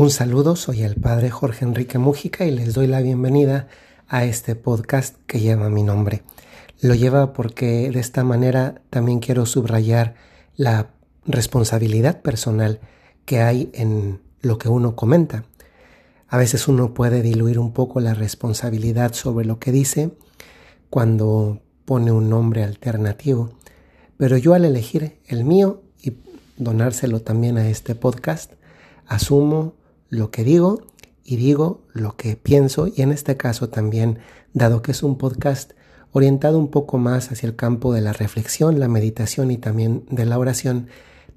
Un saludo, soy el padre Jorge Enrique Mújica y les doy la bienvenida a este podcast que lleva mi nombre. Lo lleva porque de esta manera también quiero subrayar la responsabilidad personal que hay en lo que uno comenta. A veces uno puede diluir un poco la responsabilidad sobre lo que dice cuando pone un nombre alternativo, pero yo al elegir el mío y donárselo también a este podcast, asumo lo que digo y digo lo que pienso. Y en este caso también, dado que es un podcast orientado un poco más hacia el campo de la reflexión, la meditación y también de la oración,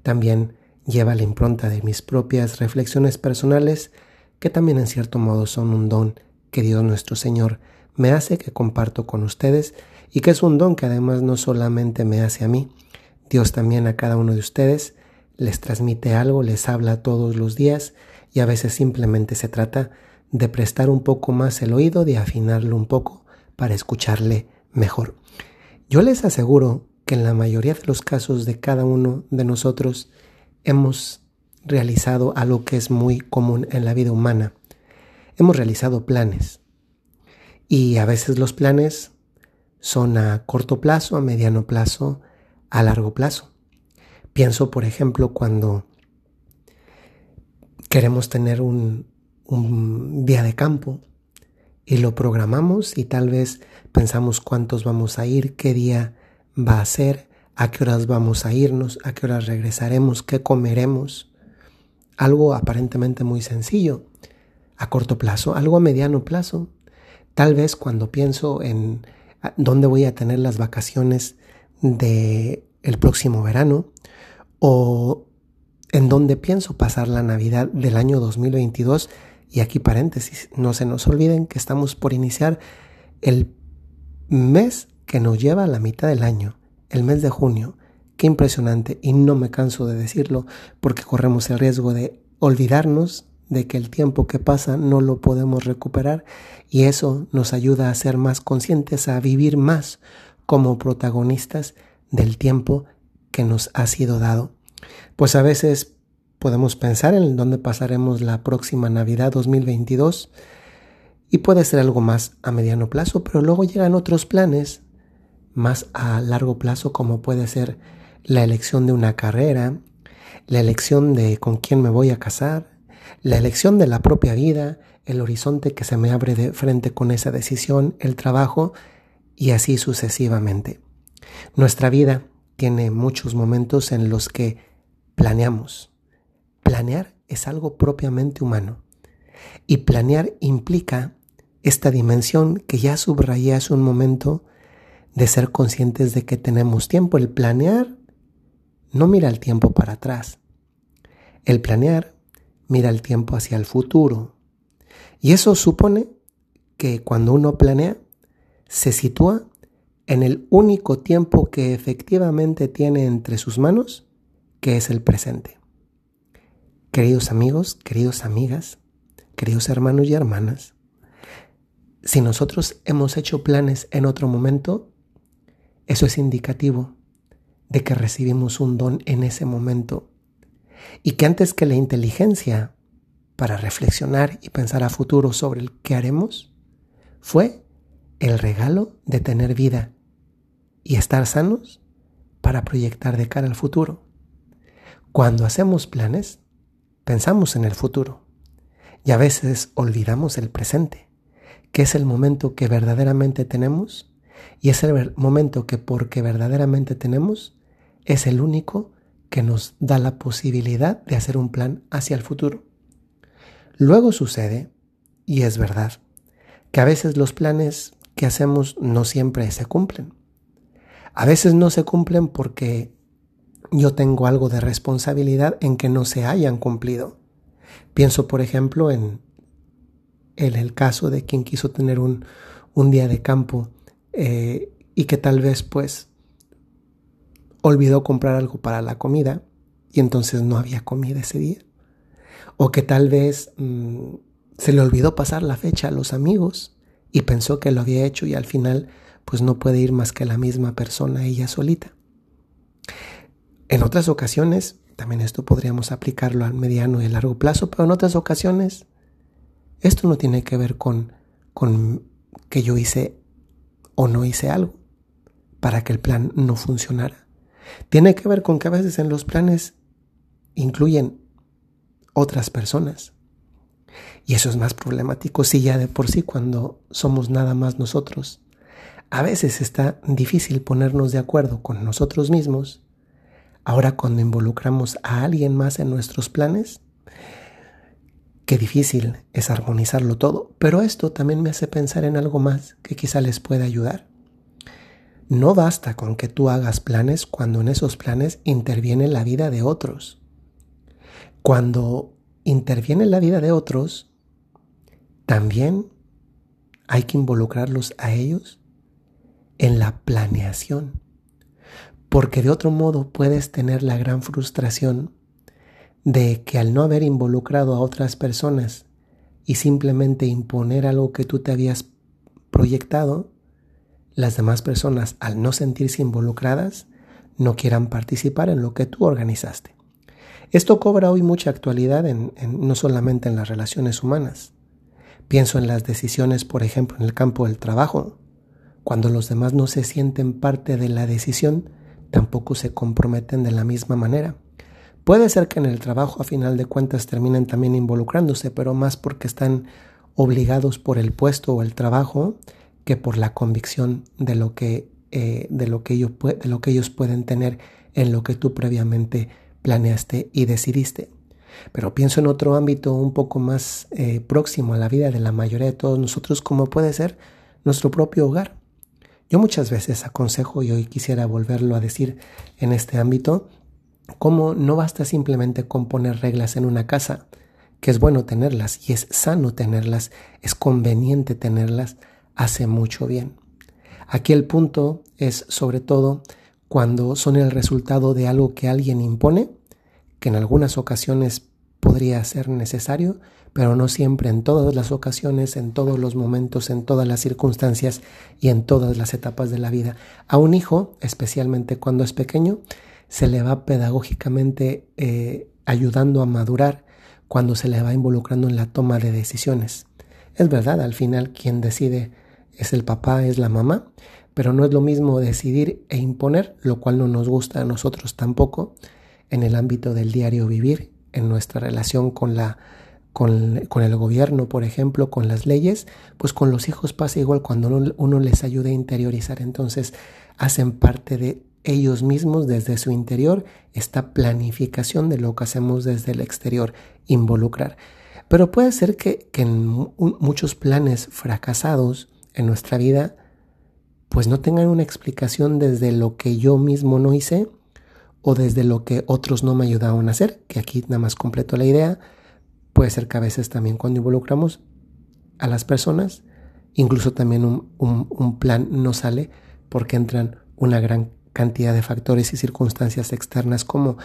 también lleva la impronta de mis propias reflexiones personales, que también en cierto modo son un don que Dios nuestro Señor me hace, que comparto con ustedes, y que es un don que además no solamente me hace a mí, Dios también a cada uno de ustedes les transmite algo, les habla todos los días, y a veces simplemente se trata de prestar un poco más el oído, de afinarlo un poco para escucharle mejor. Yo les aseguro que en la mayoría de los casos de cada uno de nosotros hemos realizado algo que es muy común en la vida humana. Hemos realizado planes. Y a veces los planes son a corto plazo, a mediano plazo, a largo plazo. Pienso, por ejemplo, cuando queremos tener un, un día de campo y lo programamos y tal vez pensamos cuántos vamos a ir, qué día va a ser, a qué horas vamos a irnos, a qué horas regresaremos, qué comeremos. Algo aparentemente muy sencillo, a corto plazo, algo a mediano plazo. Tal vez cuando pienso en dónde voy a tener las vacaciones de el próximo verano o en donde pienso pasar la Navidad del año 2022. Y aquí paréntesis, no se nos olviden que estamos por iniciar el mes que nos lleva a la mitad del año, el mes de junio. Qué impresionante y no me canso de decirlo porque corremos el riesgo de olvidarnos de que el tiempo que pasa no lo podemos recuperar y eso nos ayuda a ser más conscientes, a vivir más como protagonistas del tiempo que nos ha sido dado. Pues a veces podemos pensar en dónde pasaremos la próxima Navidad 2022 y puede ser algo más a mediano plazo, pero luego llegan otros planes más a largo plazo como puede ser la elección de una carrera, la elección de con quién me voy a casar, la elección de la propia vida, el horizonte que se me abre de frente con esa decisión, el trabajo y así sucesivamente. Nuestra vida tiene muchos momentos en los que planeamos. Planear es algo propiamente humano. Y planear implica esta dimensión que ya subrayé hace un momento de ser conscientes de que tenemos tiempo. El planear no mira el tiempo para atrás. El planear mira el tiempo hacia el futuro. Y eso supone que cuando uno planea, se sitúa en el único tiempo que efectivamente tiene entre sus manos, que es el presente. Queridos amigos, queridos amigas, queridos hermanos y hermanas, si nosotros hemos hecho planes en otro momento, eso es indicativo de que recibimos un don en ese momento y que antes que la inteligencia para reflexionar y pensar a futuro sobre el que haremos, fue el regalo de tener vida y estar sanos para proyectar de cara al futuro. Cuando hacemos planes, pensamos en el futuro y a veces olvidamos el presente, que es el momento que verdaderamente tenemos y es el momento que porque verdaderamente tenemos es el único que nos da la posibilidad de hacer un plan hacia el futuro. Luego sucede, y es verdad, que a veces los planes que hacemos no siempre se cumplen. A veces no se cumplen porque yo tengo algo de responsabilidad en que no se hayan cumplido. Pienso, por ejemplo, en, el caso de quien quiso tener un, día de campo eh, y que tal vez pues olvidó comprar algo para la comida y entonces no había comida ese día. O que tal vez mm, se le olvidó pasar la fecha a los amigos y pensó que lo había hecho y al final pues no puede ir más que la misma persona ella solita. En otras ocasiones también esto podríamos aplicarlo al mediano y largo plazo, pero en otras ocasiones esto no tiene que ver con, con que yo hice o no hice algo para que el plan no funcionara. Tiene que ver con que a veces en los planes incluyen otras personas. Y eso es más problemático si ya de por sí cuando somos nada más nosotros. A veces está difícil ponernos de acuerdo con nosotros mismos. Ahora cuando involucramos a alguien más en nuestros planes, qué difícil es armonizarlo todo. Pero esto también me hace pensar en algo más que quizá les pueda ayudar. No basta con que tú hagas planes cuando en esos planes interviene la vida de otros. Cuando interviene la vida de otros, también hay que involucrarlos a ellos en la planeación. Porque de otro modo puedes tener la gran frustración de que al no haber involucrado a otras personas y simplemente imponer algo que tú te habías proyectado, las demás personas al no sentirse involucradas no quieran participar en lo que tú organizaste. Esto cobra hoy mucha actualidad en, no solamente en las relaciones humanas. Pienso en las decisiones, por ejemplo, en el campo del trabajo. Cuando los demás no se sienten parte de la decisión, tampoco se comprometen de la misma manera. Puede ser que en el trabajo a final de cuentas terminen también involucrándose, pero más porque están obligados por el puesto o el trabajo que por la convicción de lo que, eh, de lo que, ellos, de lo que ellos pueden tener en lo que tú previamente planeaste y decidiste. Pero pienso en otro ámbito un poco más eh, próximo a la vida de la mayoría de todos nosotros, como puede ser nuestro propio hogar. Yo muchas veces aconsejo, y hoy quisiera volverlo a decir en este ámbito, cómo no basta simplemente con poner reglas en una casa, que es bueno tenerlas y es sano tenerlas, es conveniente tenerlas, hace mucho bien. Aquí el punto es sobre todo cuando son el resultado de algo que alguien impone, que en algunas ocasiones podría ser necesario, pero no siempre en todas las ocasiones, en todos los momentos, en todas las circunstancias y en todas las etapas de la vida. A un hijo, especialmente cuando es pequeño, se le va pedagógicamente eh, ayudando a madurar cuando se le va involucrando en la toma de decisiones. Es verdad, al final quien decide es el papá, es la mamá, pero no es lo mismo decidir e imponer, lo cual no nos gusta a nosotros tampoco en el ámbito del diario vivir, en nuestra relación con la con, el gobierno, por ejemplo, con las leyes, pues con los hijos pasa igual cuando uno, les ayuda a interiorizar, entonces hacen parte de ellos mismos desde su interior esta planificación de lo que hacemos desde el exterior, involucrar. Pero puede ser que, que en muchos planes fracasados en nuestra vida pues no tengan una explicación desde lo que yo mismo no hice o desde lo que otros no me ayudaron a hacer, que aquí nada más completo la idea, puede ser que a veces también cuando involucramos a las personas, incluso también un, plan no sale porque entran una gran cantidad de factores y circunstancias externas como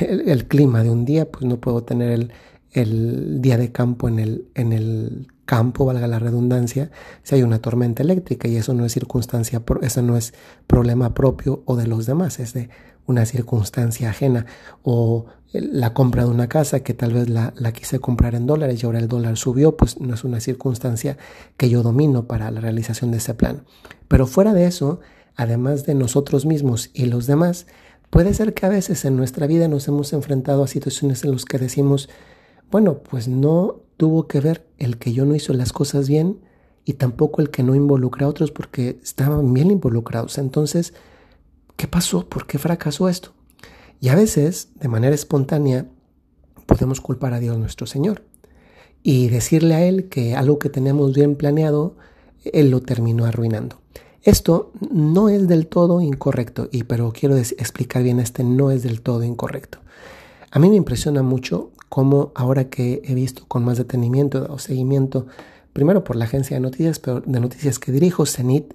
el, clima de un día, pues no puedo tener el, el día de campo en el, en el campo, valga la redundancia, si hay una tormenta eléctrica y eso no es circunstancia, eso no es problema propio o de los demás, es de una circunstancia ajena o la compra de una casa que tal vez la, la, quise comprar en dólares y ahora el dólar subió, pues no es una circunstancia que yo domino para la realización de ese plan. Pero fuera de eso, además de nosotros mismos y los demás, puede ser que a veces en nuestra vida nos hemos enfrentado a situaciones en las que decimos, bueno, pues no tuvo que ver el que yo no hizo las cosas bien y tampoco el que no involucra a otros porque estaban bien involucrados. Entonces, ¿qué pasó? ¿Por qué fracasó esto? Y a veces, de manera espontánea, podemos culpar a Dios nuestro Señor y decirle a Él que algo que tenemos bien planeado, Él lo terminó arruinando. Esto no es del todo incorrecto, y pero quiero explicar bien, este no es del todo incorrecto. A mí me impresiona mucho cómo ahora que he visto con más detenimiento o seguimiento, primero por la agencia de noticias, pero de noticias que dirijo, CENIT,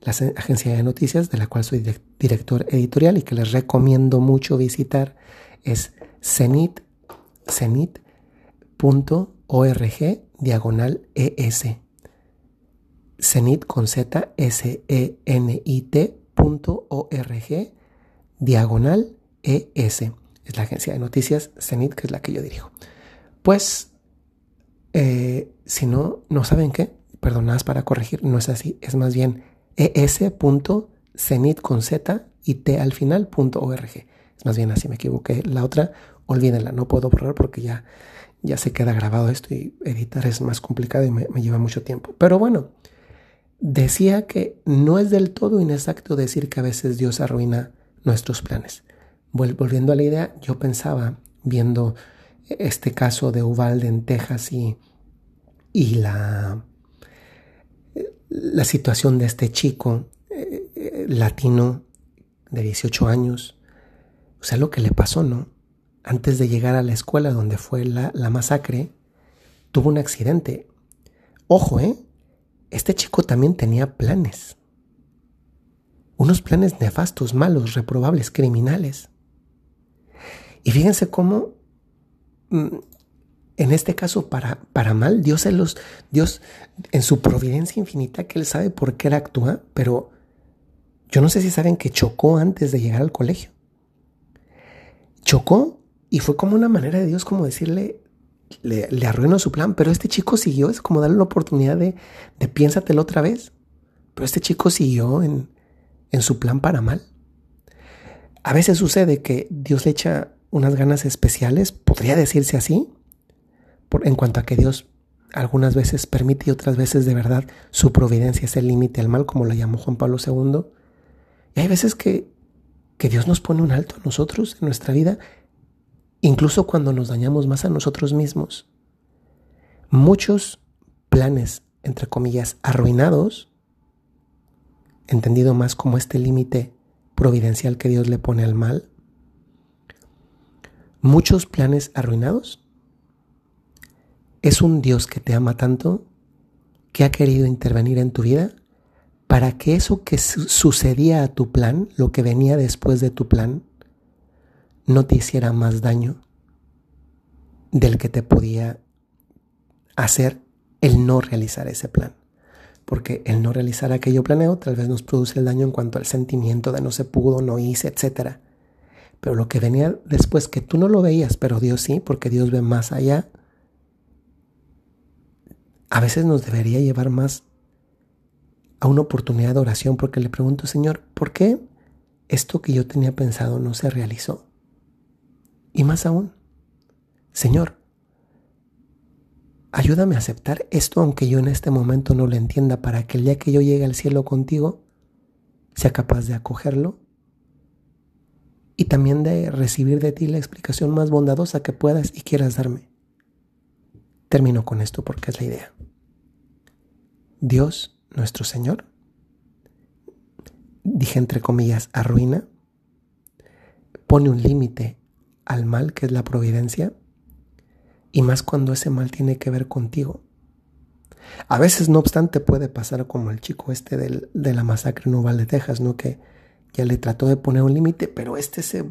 la agencia de noticias de la cual soy director editorial y que les recomiendo mucho visitar, es cenit, cenit.org diagonal ES. Cenit con Z, S-E-N-I-T punto diagonal ES. Es la agencia de noticias CENIT, que es la que yo dirijo. Pues, eh, si no, no saben qué, perdonadas para corregir, no es así, es más bien es.cenit con z y t al final Es más bien así, me equivoqué. La otra, olvídenla, no puedo borrar porque ya, ya se queda grabado esto y editar es más complicado y me lleva mucho tiempo. Pero bueno, decía que no es del todo inexacto decir que a veces Dios arruina nuestros planes. Volviendo a la idea, yo pensaba, viendo este caso de Uvalde en Texas y, la, situación de este chico eh, eh, latino de 18 años, o sea, lo que le pasó, ¿no? Antes de llegar a la escuela donde fue la masacre, tuvo un accidente. Ojo, ¿eh? Este chico también tenía planes. Unos planes nefastos, malos, reprobables, criminales. Y fíjense cómo, mm, en este caso, para, para mal, Dios, en los, Dios, en su providencia infinita, que Él sabe por qué Él actúa, pero yo no sé si saben que chocó antes de llegar al colegio. Chocó y fue como una manera de Dios como decirle, le, le arruinó su plan, pero este chico siguió, es como darle la oportunidad de, de piénsatelo otra vez. Pero este chico siguió en, en su plan para mal. A veces sucede que Dios le echa unas ganas especiales, podría decirse así, en cuanto a que Dios algunas veces permite y otras veces de verdad su providencia es el límite al mal, como lo llamó Juan Pablo II. Y hay veces que, que Dios nos pone un alto a nosotros en nuestra vida, incluso cuando nos dañamos más a nosotros mismos. Muchos planes, entre comillas, arruinados, entendido más como este límite providencial que Dios le pone al mal, muchos planes arruinados, es un Dios que te ama tanto que ha querido intervenir en tu vida para que eso que sucedía a tu plan, lo que venía después de tu plan, no te hiciera más daño del que te podía hacer el no realizar ese plan. Porque el no realizar aquello planeo tal vez nos produce el daño en cuanto al sentimiento de no se pudo, no hice, etc. Pero lo que venía después, que tú no lo veías, pero Dios sí, porque Dios ve más allá, a veces nos debería llevar más a una oportunidad de oración porque le pregunto, Señor, ¿por qué esto que yo tenía pensado no se realizó? Y más aún, Señor, ayúdame a aceptar esto aunque yo en este momento no lo entienda para que el día que yo llegue al cielo contigo sea capaz de acogerlo y también de recibir de ti la explicación más bondadosa que puedas y quieras darme. Termino con esto porque es la idea. Dios, nuestro Señor, dije entre comillas, arruina, pone un límite al mal que es la providencia, y más cuando ese mal tiene que ver contigo. A veces, no obstante, puede pasar como el chico este de la masacre en Uvalde, Texas, ¿no? Que ya le trató de poner un límite, pero este se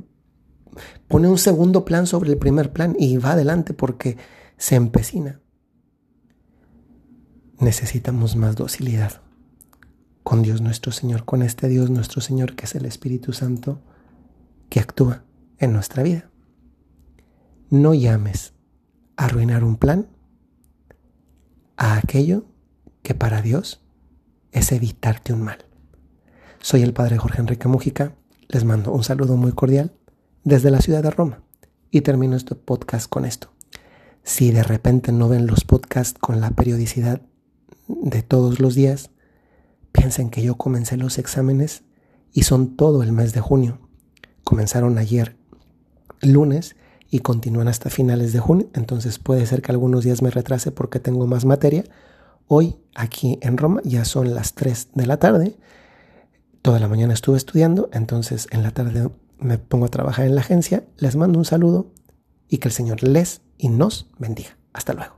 pone un segundo plan sobre el primer plan y va adelante porque se empecina. Necesitamos más docilidad con Dios nuestro Señor, con este Dios nuestro Señor que es el Espíritu Santo que actúa en nuestra vida. No llames a arruinar un plan a aquello que para Dios es evitarte un mal. Soy el Padre Jorge Enrique Mújica, les mando un saludo muy cordial desde la ciudad de Roma y termino este podcast con esto. Si de repente no ven los podcasts con la periodicidad de todos los días, piensen que yo comencé los exámenes y son todo el mes de junio. Comenzaron ayer lunes y continúan hasta finales de junio, entonces puede ser que algunos días me retrase porque tengo más materia. Hoy aquí en Roma ya son las 3 de la tarde. Toda la mañana estuve estudiando, entonces en la tarde me pongo a trabajar en la agencia. Les mando un saludo y que el Señor les y nos bendiga. Hasta luego.